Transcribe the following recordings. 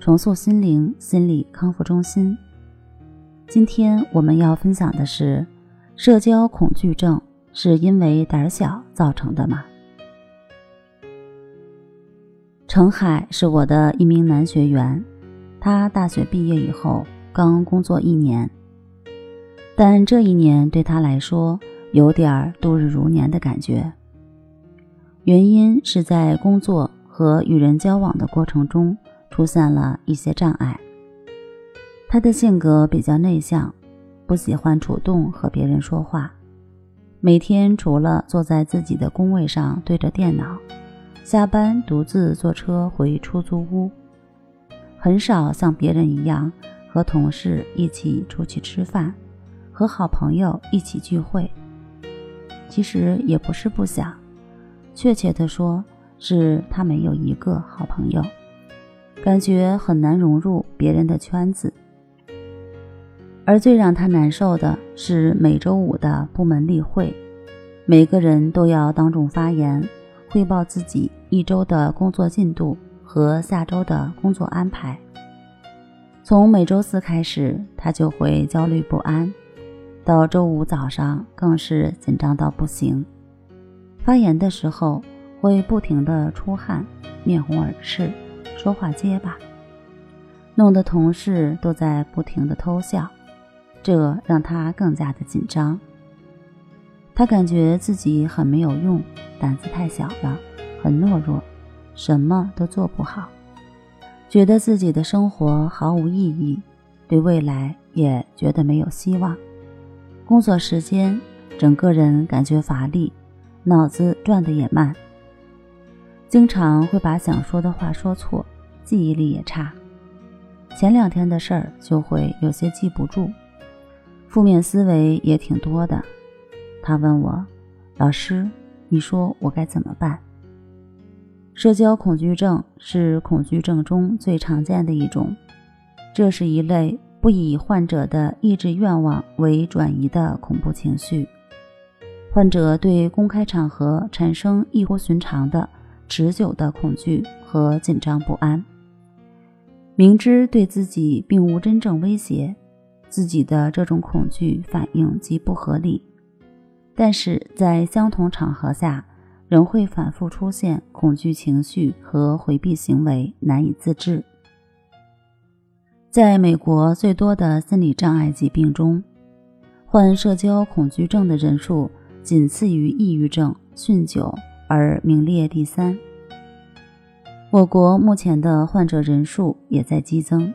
重塑心灵心理康复中心。今天我们要分享的是：社交恐惧症是因为胆小造成的吗？程海是我的一名男学员，他大学毕业以后刚工作一年，但这一年对他来说有点度日如年的感觉。原因是在工作和与人交往的过程中。出现了一些障碍。他的性格比较内向，不喜欢主动和别人说话。每天除了坐在自己的工位上对着电脑，下班独自坐车回出租屋，很少像别人一样和同事一起出去吃饭，和好朋友一起聚会。其实也不是不想，确切的说，是他没有一个好朋友。感觉很难融入别人的圈子，而最让他难受的是每周五的部门例会，每个人都要当众发言，汇报自己一周的工作进度和下周的工作安排。从每周四开始，他就会焦虑不安，到周五早上更是紧张到不行。发言的时候会不停地出汗，面红耳赤。说话结巴，弄得同事都在不停的偷笑，这让他更加的紧张。他感觉自己很没有用，胆子太小了，很懦弱，什么都做不好，觉得自己的生活毫无意义，对未来也觉得没有希望。工作时间，整个人感觉乏力，脑子转得也慢。经常会把想说的话说错，记忆力也差，前两天的事儿就会有些记不住，负面思维也挺多的。他问我：“老师，你说我该怎么办？”社交恐惧症是恐惧症中最常见的一种，这是一类不以患者的意志愿望为转移的恐怖情绪。患者对公开场合产生异乎寻常的。持久的恐惧和紧张不安，明知对自己并无真正威胁，自己的这种恐惧反应极不合理，但是在相同场合下，仍会反复出现恐惧情绪和回避行为，难以自制。在美国，最多的心理障碍疾病中，患社交恐惧症的人数仅次于抑郁症、酗酒。而名列第三。我国目前的患者人数也在激增。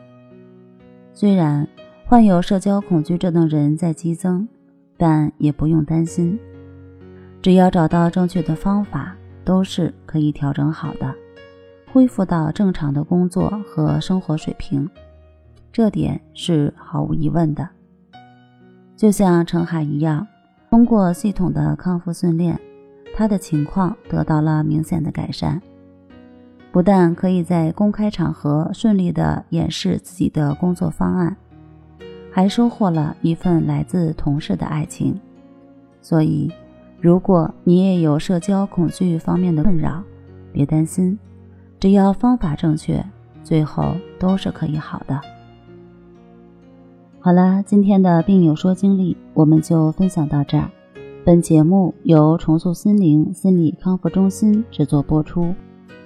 虽然患有社交恐惧症的人在激增，但也不用担心，只要找到正确的方法，都是可以调整好的，恢复到正常的工作和生活水平，这点是毫无疑问的。就像程海一样，通过系统的康复训练。他的情况得到了明显的改善，不但可以在公开场合顺利地演示自己的工作方案，还收获了一份来自同事的爱情。所以，如果你也有社交恐惧方面的困扰，别担心，只要方法正确，最后都是可以好的。好了，今天的病友说经历我们就分享到这儿。本节目由重塑心灵心理康复中心制作播出，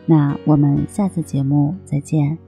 那我们下次节目再见。